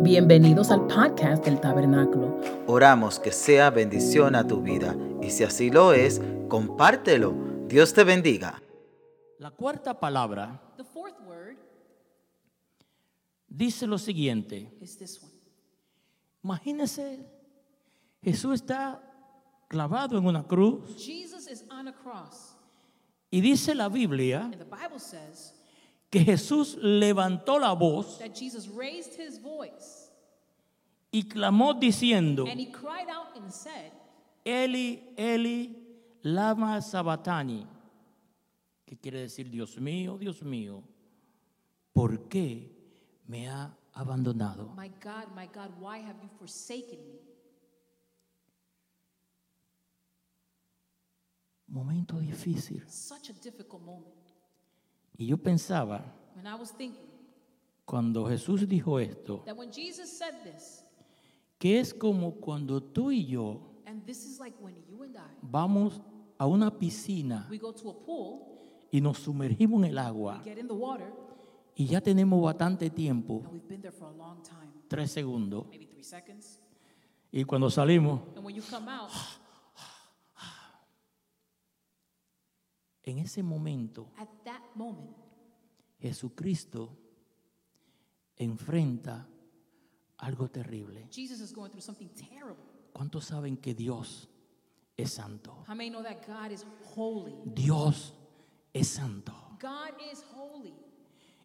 Bienvenidos al podcast del Tabernáculo. Oramos que sea bendición a tu vida y si así lo es, compártelo. Dios te bendiga. La cuarta palabra The fourth word dice lo siguiente. is this one. Imagínese, Jesús está clavado en una cruz Jesus is on a cross, y dice la Biblia and the Bible says que Jesús levantó la voz that Jesus raised his voice y clamó diciendo, and he cried out and said, Eli, Eli, lama sabatani, que quiere decir, Dios mío, Dios mío, ¿por qué me ha abandonado? My God, my God, why have you forsaken me? Momento difícil. Such a difficult moment. Y yo pensaba, And I was thinking cuando Jesús dijo esto, that when Jesus said this, que es como cuando tú y yo and this is like when you and I, vamos a una piscina we go to a pool, y nos sumergimos en el agua get in the water, y ya tenemos bastante tiempo, and we've been there for a long time, tres segundos, maybe three seconds. y cuando salimos, And when you come out, en ese momento at that moment, Jesucristo enfrenta algo terrible. Jesus is going through something terrible. ¿Cuántos saben que Dios es santo? How many know that God is holy? Dios es santo. God is holy.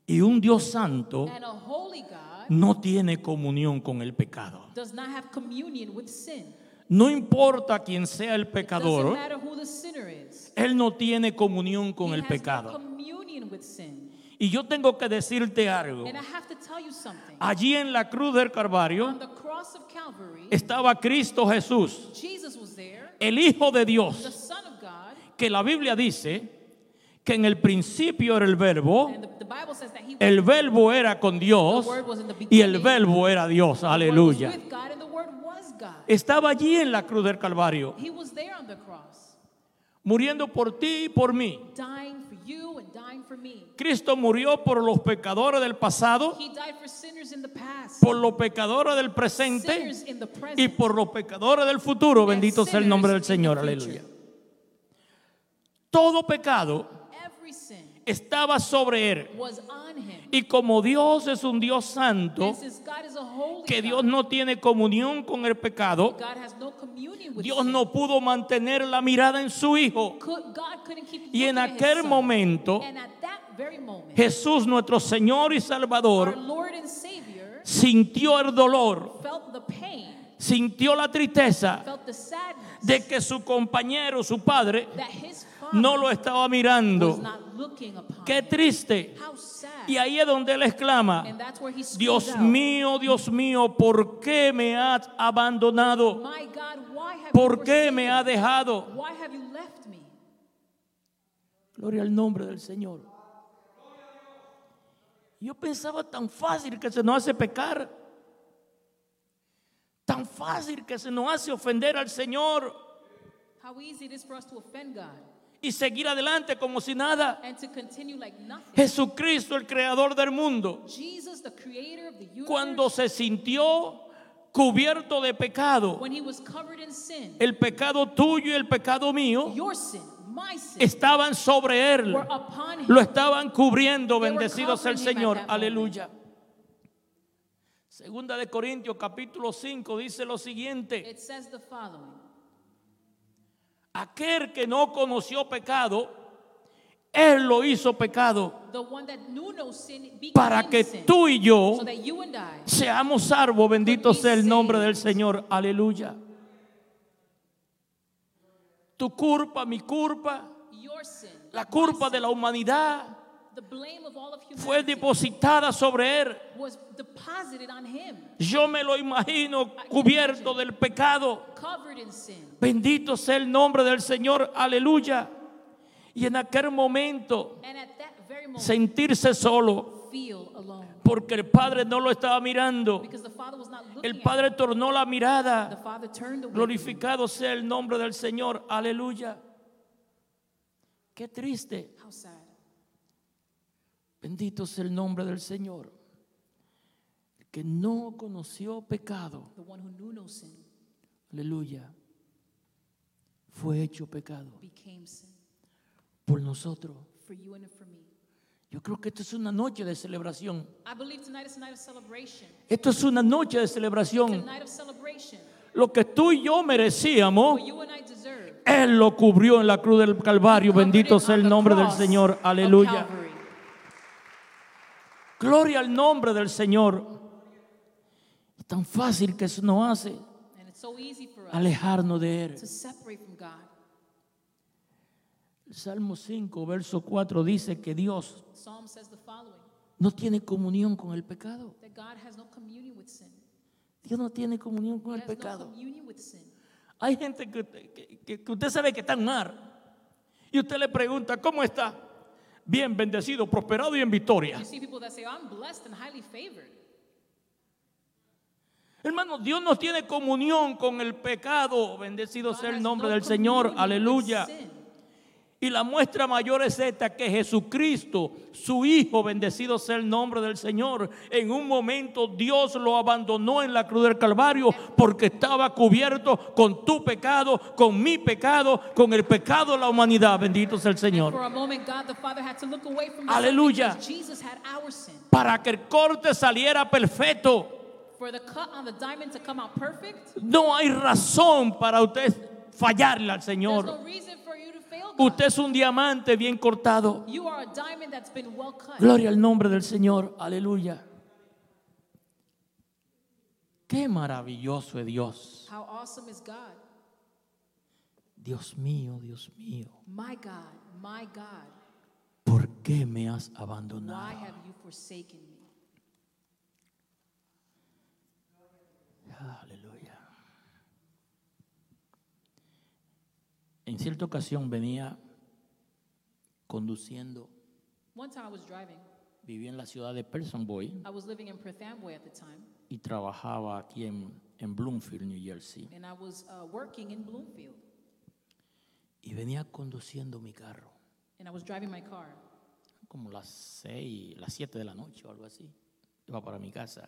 Y un Dios santo And a holy God no tiene comunión con el pecado. does not have communion with sin. No importa quién sea el pecador, él no tiene comunión con el pecado. Y yo tengo que decirte algo. Allí en la cruz del Calvario estaba Cristo Jesús, el Hijo de Dios, que la Biblia dice que en el principio era el verbo, el verbo era con Dios y el verbo era Dios. Aleluya. with God, and the word was God. Estaba allí en la cruz del Calvario, He was there on the cross, muriendo por ti y por mí. dying for you and dying for me. Cristo murió por los pecadores del pasado, He died for sinners in the past, por los pecadores del presente sinners in the present, y por los pecadores del futuro. Bendito sea el nombre del sinners in the Señor. future. Aleluya. Todo pecado estaba sobre él. Y como Dios es un Dios santo, que Dios no tiene comunión con el pecado, Dios no pudo mantener la mirada en su Hijo. Y en aquel momento, Jesús, nuestro Señor y Salvador, sintió el dolor, sintió la tristeza de que su compañero, su padre, no lo estaba mirando. Qué triste. Y ahí es donde él exclama, Dios mío, Dios mío, ¿por qué me has abandonado? ¿Por qué me ha me? dejado? Why have you left me? Gloria al nombre del Señor. Yo pensaba tan fácil que se nos hace pecar. Tan fácil que se nos hace ofender al Señor How easy it is for us to offend God y seguir adelante como si nada. like. Jesucristo, el creador del mundo, Jesus, universe, cuando se sintió cubierto de pecado, sin, el pecado tuyo y el pecado mío estaban sobre él. Lo estaban cubriendo, They were bendecido sea el Señor. Aleluya. Segunda de Corintios capítulo 5 dice lo siguiente. It says the following Aquel que no conoció pecado, él lo hizo pecado para que tú y yo seamos salvos. Bendito sea el nombre del Señor. Aleluya. Tu culpa, mi culpa, la culpa de la humanidad the blame of all of fue depositada sobre él. was deposited on him, Yo me lo imagino cubierto del pecado. covered in sin. Bendito sea el nombre del Señor, aleluya. Y en aquel momento sentirse solo, feel alone porque el Padre no lo estaba mirando. because the father was not looking El Padre tornó la mirada. father turned away. Glorificado sea el nombre del Señor, aleluya. Qué triste. Bendito sea el nombre del Señor. que no conoció pecado, the one who knew no sin, aleluya, fue hecho pecado became sin por nosotros. for you and for me. Yo creo que esto es una noche de celebración. I believe tonight is a night of celebration. Esto es una noche de It's a celebración. night of celebration. Lo que tú y yo merecíamos, What you and I deserve. Él lo cubrió en la cruz del Calvario. Bendito it sea el nombre del Señor. Aleluya. Gloria al nombre del Señor. Es tan fácil que eso nos hace alejarnos de Él. El Salmo 5, verso 4 dice que Dios no tiene comunión con el pecado. that God has no communion with sin. Dios no tiene comunión con el pecado. Hay gente que, que- que- que usted sabe que está en mar y usted le pregunta, ¿cómo está? Bien, bendecido, prosperado y en victoria. Hermano, Dios no tiene comunión con el pecado. Bendecido sea el nombre no del Señor. Aleluya. Y la muestra mayor es esta, que Jesucristo, su Hijo, bendecido sea el nombre del Señor, en un momento Dios lo abandonó en la cruz del Calvario porque estaba cubierto con tu pecado, con mi pecado, con el pecado de la humanidad. Bendito sea el Señor. a moment, God the Father had to look away from the Aleluya. Para que el corte saliera perfecto. No hay razón para usted fallarle al Señor. Usted es un diamante bien cortado. Gloria al nombre del Señor. Aleluya. Qué maravilloso es Dios. How awesome is God? Dios mío, Dios mío. My God, my God, ¿Por qué me has why abandonado? have you forsaken me? Aleluya. En cierta ocasión venía conduciendo. One time I was driving. Vivía en la ciudad de Person Boy I was living in at the time, y trabajaba aquí en, en Bloomfield, New Jersey. and I was uh, working in Bloomfield, Y venía conduciendo mi carro. and I was driving my car. como las seis, las siete de la noche o algo así. Iba para mi casa.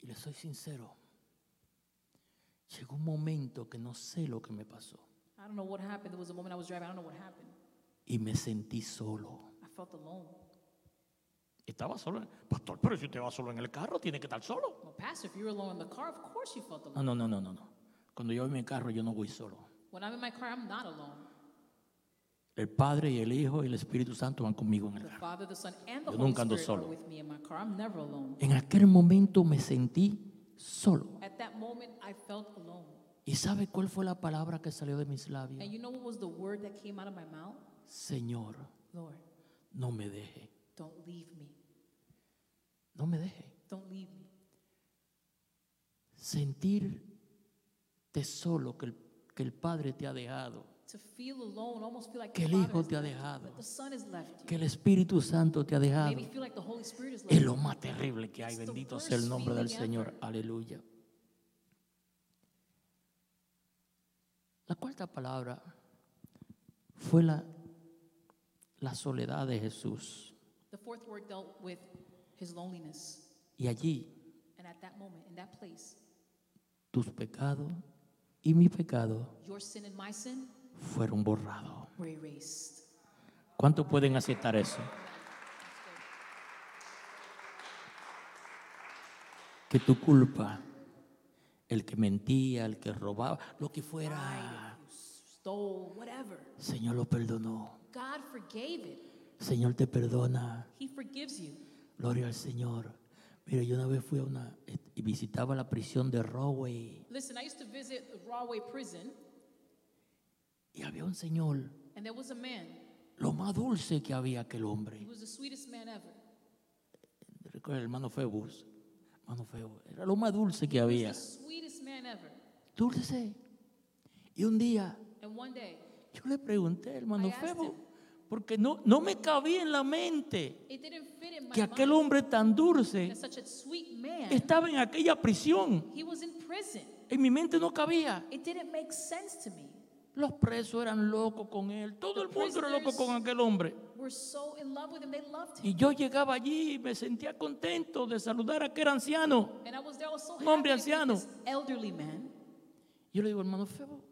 Y le soy sincero. Llegó un momento que no sé lo que me pasó. I don't know what happened. There was a moment I was driving. I don't know what happened. Y me sentí solo. I felt alone. Estaba solo. Pastor, pero si usted va solo en el carro, tiene que estar solo. Well, Pastor, if you were alone in the car, of course you felt alone. No, no, no, no, no. Cuando yo voy en mi carro, yo no voy solo. When I'm in my car, I'm not alone. El Padre y el Hijo y el Espíritu Santo van conmigo en el carro. Father, Yo nunca ando solo. En aquel momento me sentí solo. At that moment, I felt alone. ¿Y sabe cuál fue la palabra que salió de mis labios? And you know what was the word that came out of my mouth? Señor, Lord, no me deje. don't leave me. No me deje. Don't leave me. sentirte solo que el, que el Padre te ha dejado, Que the el Hijo te ha dejado, que el Espíritu Santo te ha dejado. Es lo más terrible que hay. Bendito sea el nombre del Señor. Aleluya. La cuarta palabra fue la, la soledad de Jesús. The fourth word dealt with his loneliness. Y allí And at that moment, in that place, tus pecados y mi pecado fueron borrados. ¿Cuántos pueden aceptar eso? Que tu culpa, el que mentía, el que robaba, lo que fuera, You stole, whatever. Señor lo perdonó. Señor te perdona. He forgives you. Gloria al Señor. Mira, yo una vez fui a una y visitaba la prisión de Roway Listen, I used to visit the Rawway prison, y había un señor, and there was a man. lo más dulce que había aquel He hombre. was the sweetest man ever. Recuerda el hermano Febus. Hermano Febus. Era lo más dulce que He había. was the sweetest man ever. Dulce. Y un día And one day, Yo le pregunté, hermano him. porque no, no me cabía en la mente it didn't fit in my que aquel mind hombre tan dulce that such a sweet man, estaba en aquella prisión. he was in prison. En mi mente no cabía. It didn't make sense to me. Los presos eran locos con él. Todo el mundo era loco con aquel hombre. Y yo llegaba allí y me sentía contento de saludar a aquel anciano. Un hombre anciano. Yo le digo, hermano Febo,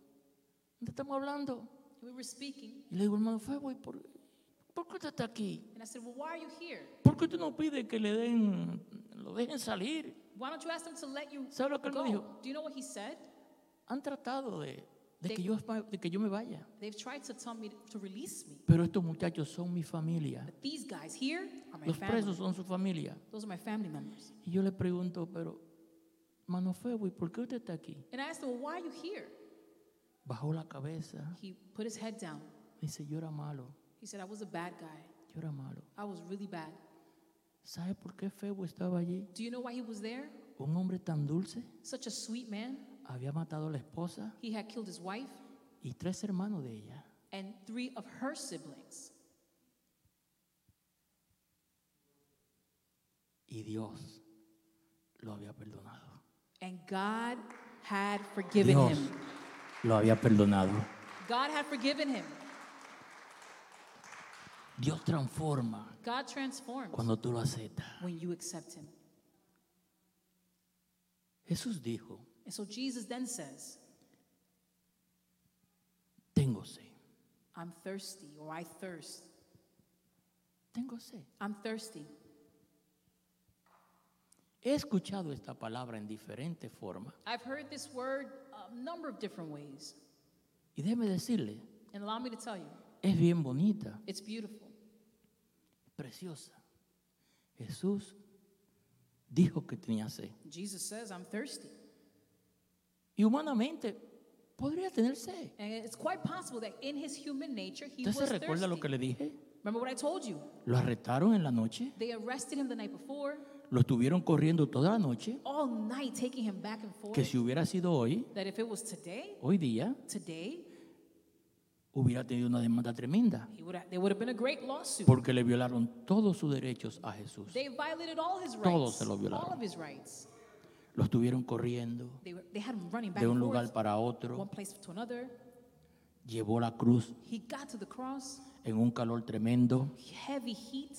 ¿dónde estamos hablando? Y le digo, hermano Febo, ¿y por, por qué usted está aquí? ¿Por qué usted no pide que le den, lo dejen salir? ¿Sabe lo que él me dijo? Han tratado de, de que yo, de que yo me vaya. They've tried to tell me to release me. Pero estos muchachos son mi familia. But these guys here are my Los family. presos son su familia. Those are my family members. Y yo le pregunto, pero, hermano Febo, ¿y por qué usted está aquí? And I asked him, well, why are you here? Bajó la cabeza. He put his head down. Dice, yo era malo. He said, I was a bad guy. Yo era malo. I was really bad. ¿Sabe por qué Febo estaba allí? Do you know why he was there? Un hombre tan dulce Such a sweet man. Había matado a la esposa He had killed his wife y tres hermanos de ella. and three of her siblings. Y Dios lo había perdonado. And God had forgiven Dios him. lo había perdonado. God had forgiven him. Dios transforma God transforms cuando tú lo aceptas. when you accept him. Jesús dijo, And so Jesus then says, tengo sed, I'm thirsty or I thirst. tengo sed. I'm thirsty. He escuchado esta palabra en diferentes formas. I've heard this word a number of different ways. Y déjeme decirle, And allow me to tell you, es bien bonita, it's beautiful. preciosa. Jesús dijo que tenía sed. Jesus says, I'm thirsty. Y humanamente podría tener sed. And it's quite possible that in his human nature, he ¿Usted was se recuerda lo que thirsty. le dije? Remember what I told you? Lo arrestaron en la noche, They arrested him the night before, lo estuvieron corriendo toda la noche, all night taking him back and forth. que si hubiera sido hoy, That if it was today, hoy día, today, hubiera tenido una demanda tremenda, he would have, there would have been a great lawsuit. porque le violaron todos sus derechos a Jesús. They violated all his Todos rights. se lo violaron. All of his rights. Lo estuvieron corriendo They, were, they had him running back de un and lugar forth, para otro, one place to another. llevó la cruz He got to the cross, en un calor tremendo, heavy heat.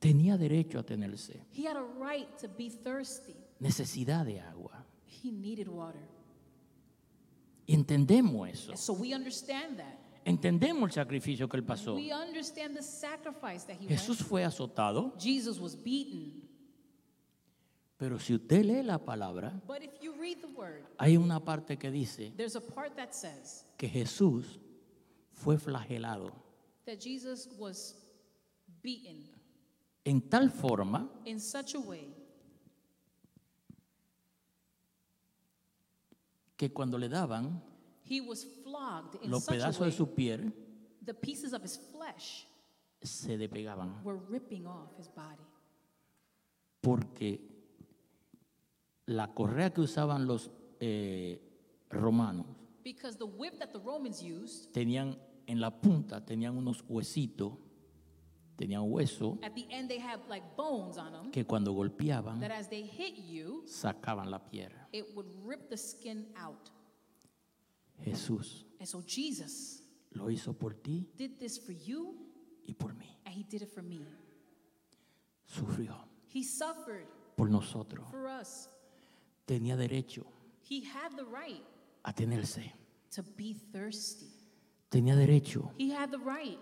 tenía derecho a tenerse, He had a right to be thirsty. necesidad de agua. He needed water. Y entendemos eso, And so we understand that. entendemos el sacrificio que él pasó. We understand the sacrifice that he Jesús went. fue azotado, Jesus was beaten. Pero si usted lee la palabra, But if you read the word, hay una parte que dice there's a part that says que Jesús fue flagelado that Jesus was beaten en tal forma in such a way que cuando le daban he was flogged in los such a pedazos way de su piel the pieces of his flesh se despegaban were ripping off his body. Porque la correa que usaban los eh, romanos because the whip that the Romans used tenían en la punta tenían unos huesitos tenían hueso at the end they had like bones on them que cuando golpeaban that as they hit you sacaban la piel it would rip the skin out. Jesús and so Jesus lo hizo por ti did this for you y por mí. and he did it for me. Sufrió he suffered por nosotros. for us tenía derecho he had the right a tenerse. to be thirsty. Tenía derecho he had the right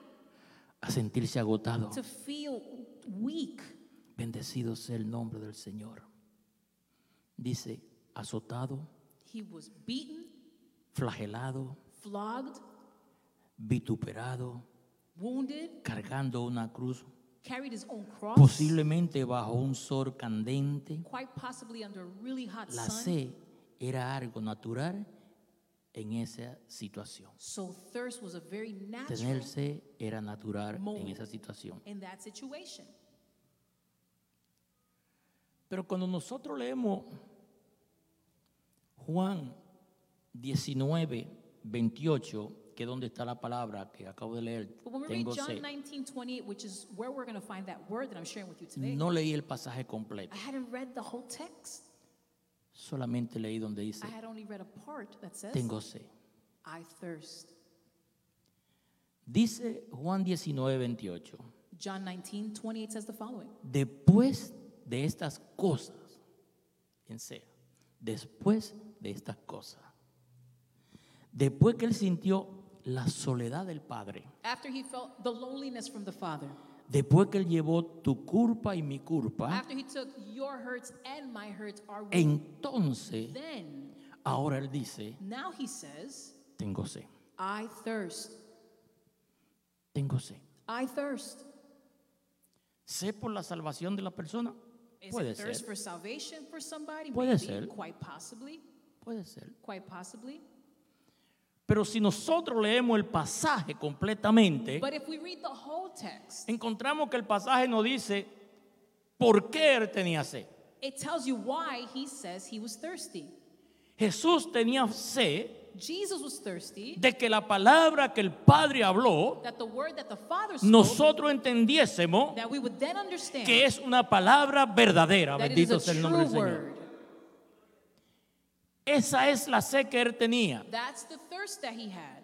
a sentirse agotado. to feel weak. Bendecido sea el nombre del Señor. Dice azotado he was beaten flagelado flogged vituperado wounded cargando una cruz carried his own cross posiblemente bajo un sol candente. quite possibly under a really hot la sed era algo natural en esa situación. So thirst was a very natural tenerse era natural en esa situación. in that situation. Pero cuando nosotros leemos Juan 19 28 que donde está la palabra que acabo de leer. But when we tengo read John sed 19 28 which is where we're going to find that word that I'm sharing with you today. No leí el pasaje completo. I hadn't read the whole text. Solamente leí donde dice I had only read a part that says tengo sed I thirst Dice Juan 19, 28. John 19, 28 says the following. Después de estas cosas, sea, después de estas cosas, después que él sintió la soledad del Padre, After he felt the loneliness from the Father, después que él llevó tu culpa y mi culpa, after he took your hurts and my hurts, our entonces then, ahora él dice, now he says, tengo sed, I thirst. tengo sed. I thirst. ¿Sé por la salvación de la persona? Is Puede it thirst ser, for salvation for somebody? Puede Maybe, ser. Quite possibly. puede ser. Quite possibly. Pero si nosotros leemos el pasaje completamente, But if we read the whole text, encontramos que el pasaje nos dice por qué él tenía sed. it tells you why he says he was thirsty. Jesús tenía sed Jesus was thirsty, de que la palabra que el Padre habló, that the word that the Father spoke, nosotros entendiésemos that we would then understand que es una palabra verdadera. Bendito sea el nombre del Señor. Esa es la sed que él tenía. That's the thirst that he had.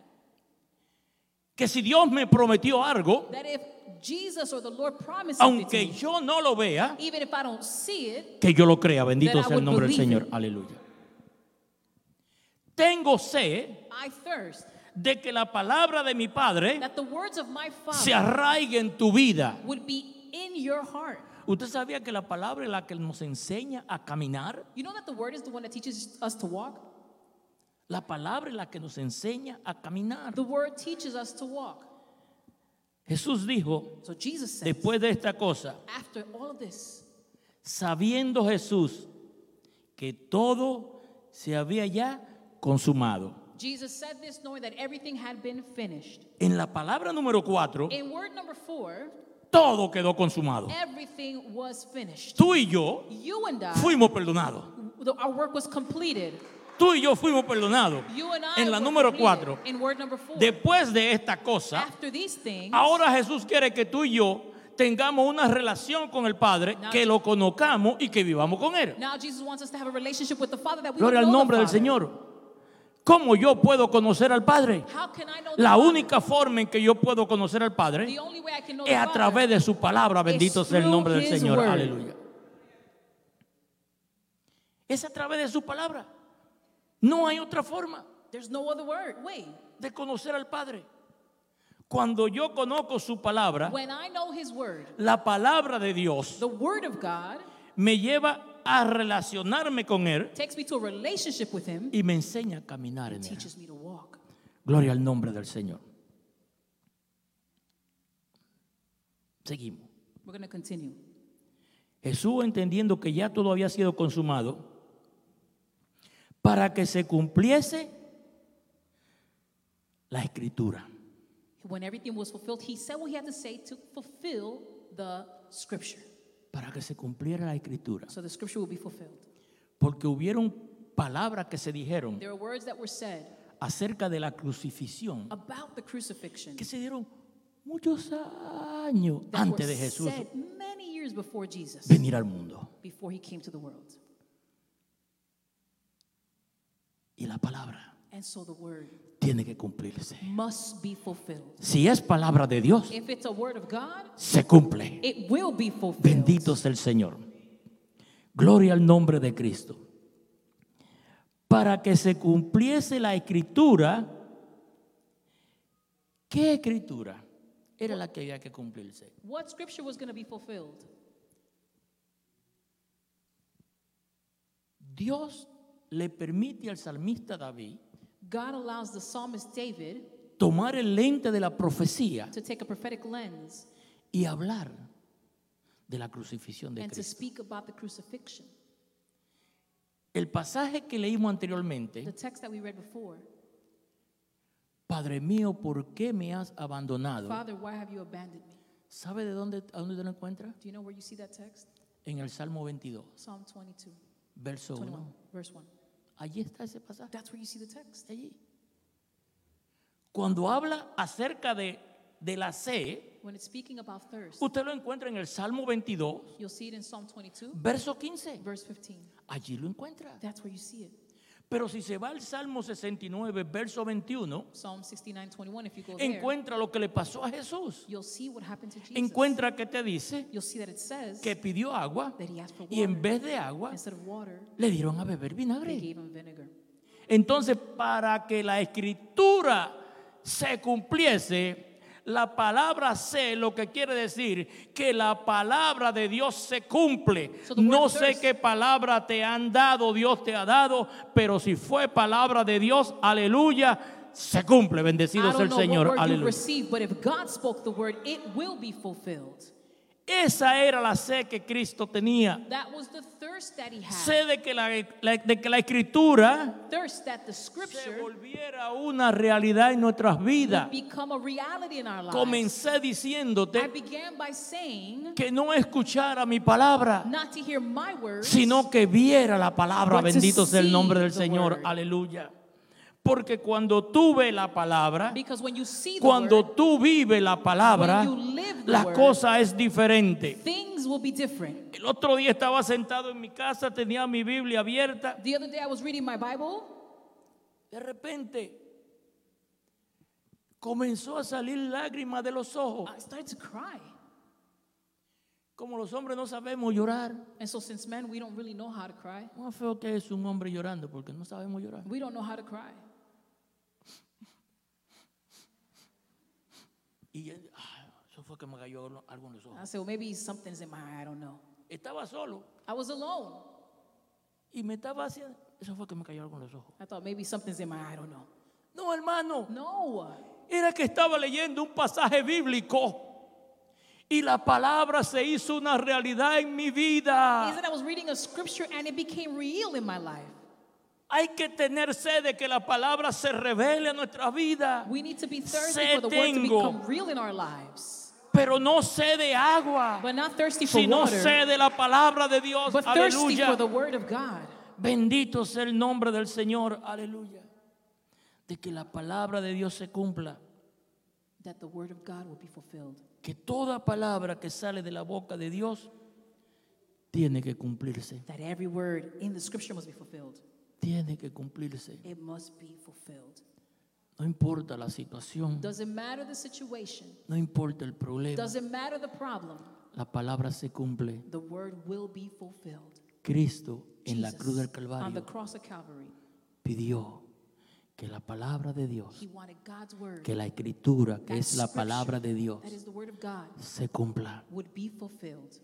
Que si Dios me prometió algo, That if Jesus or the Lord aunque me, yo no lo vea, even if I don't see it, que yo lo crea. Bendito sea el nombre del Señor. it. Aleluya. Tengo sed I thirst de que la palabra de mi Padre that the words of my se arraigue en tu vida. would be in your heart. ¿Usted sabía que la palabra es la que nos enseña a caminar? You know that the word is the one that teaches us to walk? La palabra es la que nos enseña a caminar. The word teaches us to walk. Jesús dijo, So Jesus says, después de esta cosa, after all of this, sabiendo Jesús que todo se había ya consumado. Jesus said this knowing that everything had been finished. En la palabra número 4, Todo quedó consumado. everything was finished. Tú y yo You and I, fuimos perdonados. the- our work was completed. Tú y yo fuimos perdonados. En la número completed. 4, In word number four, después de esta cosa, after these things, ahora Jesús quiere que tú y yo tengamos una relación con el Padre, Now- que lo conozcamos y que vivamos con Él. now Jesus wants us to have a relationship with the Father that we Gloria al nombre del. Señor. ¿Cómo yo puedo conocer al Padre? La única forma en que yo puedo conocer al Padre es a través de su palabra. Bendito sea el nombre del Señor. Aleluya. Es a través de su palabra. No hay otra forma de conocer al Padre. Cuando yo conozco su palabra, la palabra de Dios me lleva a relacionarme con Él takes me to a relationship with Him, y me enseña a caminar en Él. teaches me to walk. Gloria al nombre del Señor. Seguimos. Jesús entendiendo que ya todo había sido consumado, para que se cumpliese la escritura. When everything was fulfilled, He said what He had to say to fulfill the scripture. Para que se cumpliera la escritura. So the scripture will be fulfilled. Porque hubieron palabras que se dijeron There are words that were said acerca de la crucifixión about the crucifixion que se dieron muchos años that antes were de Jesús said many years before Jesus, venir al mundo. before He came to the world. Y la palabra And so the word tiene que cumplirse. must be fulfilled. Si es palabra de Dios, If it's a word of God, se cumple. it will be fulfilled. Bendito sea el Señor. Gloria al nombre de Cristo. Para que se cumpliese la escritura, ¿qué escritura? Era la que había que cumplirse. What scripture was going to be fulfilled? Dios le permite al salmista David God allows the psalmist David tomar el lente de la profecía to take a prophetic lens y hablar de la crucifixión de and to Cristo. speak about the crucifixion. El pasaje que leímos The anteriormente, text that we read before Padre mío, ¿por qué me has abandonado? Father, why have you abandoned me? ¿Sabe de dónde, a dónde te lo encuentra? Do you know where you see that text? En el Salmo 22, Psalm 22, verso 1. 21, verse 1. Allí está ese pasaje. That's where you see the text. Allí. Cuando habla acerca de, de la sed, When it's speaking about thirst, usted lo encuentra en el Salmo 22, you'll see it in Psalm 22, verso 15. verse 15. Allí lo encuentra. That's where you see it. Pero si se va al Salmo 69, verso 21, Psalm 69, 21, if you go there, encuentra lo que le pasó a Jesús. you'll see what happened to Jesus. Encuentra que te dice You'll see that it says que pidió agua that he asked for y en water. vez de agua Instead of water, le dieron a beber they vinagre. gave him vinegar. Entonces, para que la escritura se cumpliese, la palabra sé lo que quiere decir que la palabra de Dios se cumple. So No sé thirst- qué palabra te han dado, Dios te ha dado, pero si fue palabra de Dios, aleluya, se cumple. Bendecido sea el Señor, aleluya. received, but if God spoke the word, it will be fulfilled. Esa era la sed que Cristo tenía. That was the Sed de que la, de que la escritura se volviera una realidad en nuestras vidas. become a reality in our lives. Comencé I diciéndote began by saying que no escuchara mi palabra, sino que viera la palabra. Bendito sea el nombre del Señor. Aleluya. Porque cuando tú ves la palabra, because when you see the cuando word, tú vives la palabra, la word, cosa es diferente. things will be different. El otro día estaba sentado en mi casa, tenía mi Biblia abierta. The other day I was reading my Bible, De repente comenzó a salir lágrimas de los ojos. I started to cry. Como los hombres no sabemos llorar. And so since men, we don't really know how to cry. Más feo que es un hombre llorando porque no sabemos llorar. We don't know how to cry. Y él, ah, eso fue que me cayó algo- en los I ojos. said, well, maybe something's in my eye, I don't know. Estaba solo I was alone. y me estaba haciendo. Eso fue que me cayó algo en los ojos. I thought maybe something's in my eye, I don't know. No, hermano. No. Era que estaba leyendo un pasaje bíblico y la palabra se hizo una realidad en mi Is vida. that I was reading a scripture and it became real in my life. Hay que tener sed de que la palabra se revele a nuestra vida. We need to be thirsty Sed for the word to become real in our lives. Pero no sé de agua, But not thirsty for sino sé de la palabra de Dios. but thirsty Aleluya. for the word of God. Bendito sea el nombre del Señor. Aleluya. De que la palabra de Dios se cumpla. That the word of God will be fulfilled. Que toda palabra que sale de la boca de Dios tiene que cumplirse. That every word in the scripture must be fulfilled. Tiene que cumplirse. It must be fulfilled. No importa la situación. Doesn't matter the situation. No importa el problema. Doesn't matter the problem. La palabra se cumple. The word will be fulfilled. Cristo en la cruz del on the Calvario cross of Calvary, pidió que la palabra de Dios, word, que la escritura, que es la palabra de Dios, that is the word of God, se cumpla. would be fulfilled.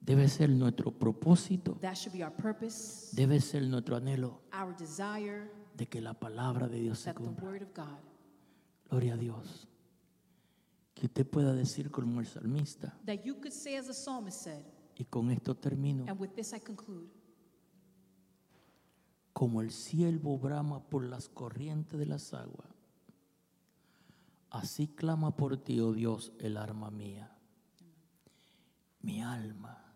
Debe ser nuestro propósito, That should be our purpose, debe ser nuestro anhelo our desire, de que la palabra de Dios se that the cumpla. word of God, Gloria a Dios. Que usted pueda decir como el salmista, that you could say as the psalmist said, y con esto termino, and with this I conclude, como el siervo brama por las corrientes de las aguas, así clama por ti, oh Dios, el alma mía. Mi alma,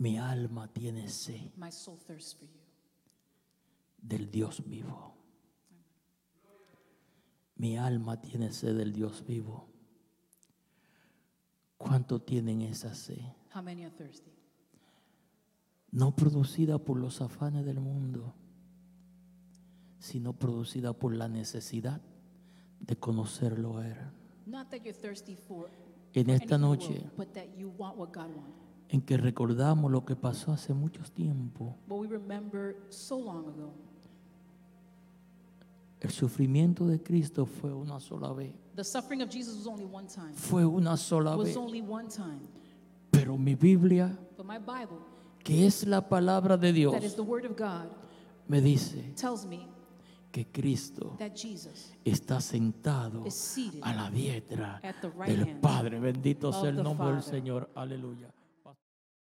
mi alma tiene sed my soul thirsts for you. del Dios vivo. Mi alma tiene sed del Dios vivo. ¿Cuánto tienen esa sed? How many are thirsty? No producida por los afanes del mundo, sino producida por la necesidad de conocerlo a Él. Not that you're thirsty for En esta anything in the noche world, but that you want what God wants. En que recordamos lo que pasó hace we remember so long ago, el sufrimiento de Cristo fue una sola vez. the suffering of Jesus was only one time. Fue una sola was vez. only one time. Pero mi Biblia, But my Bible, que es la palabra de Dios, that is the Word of God, me dice tells me que Cristo está sentado a la diestra right del Padre. Bendito sea el nombre del Father. Señor. Aleluya.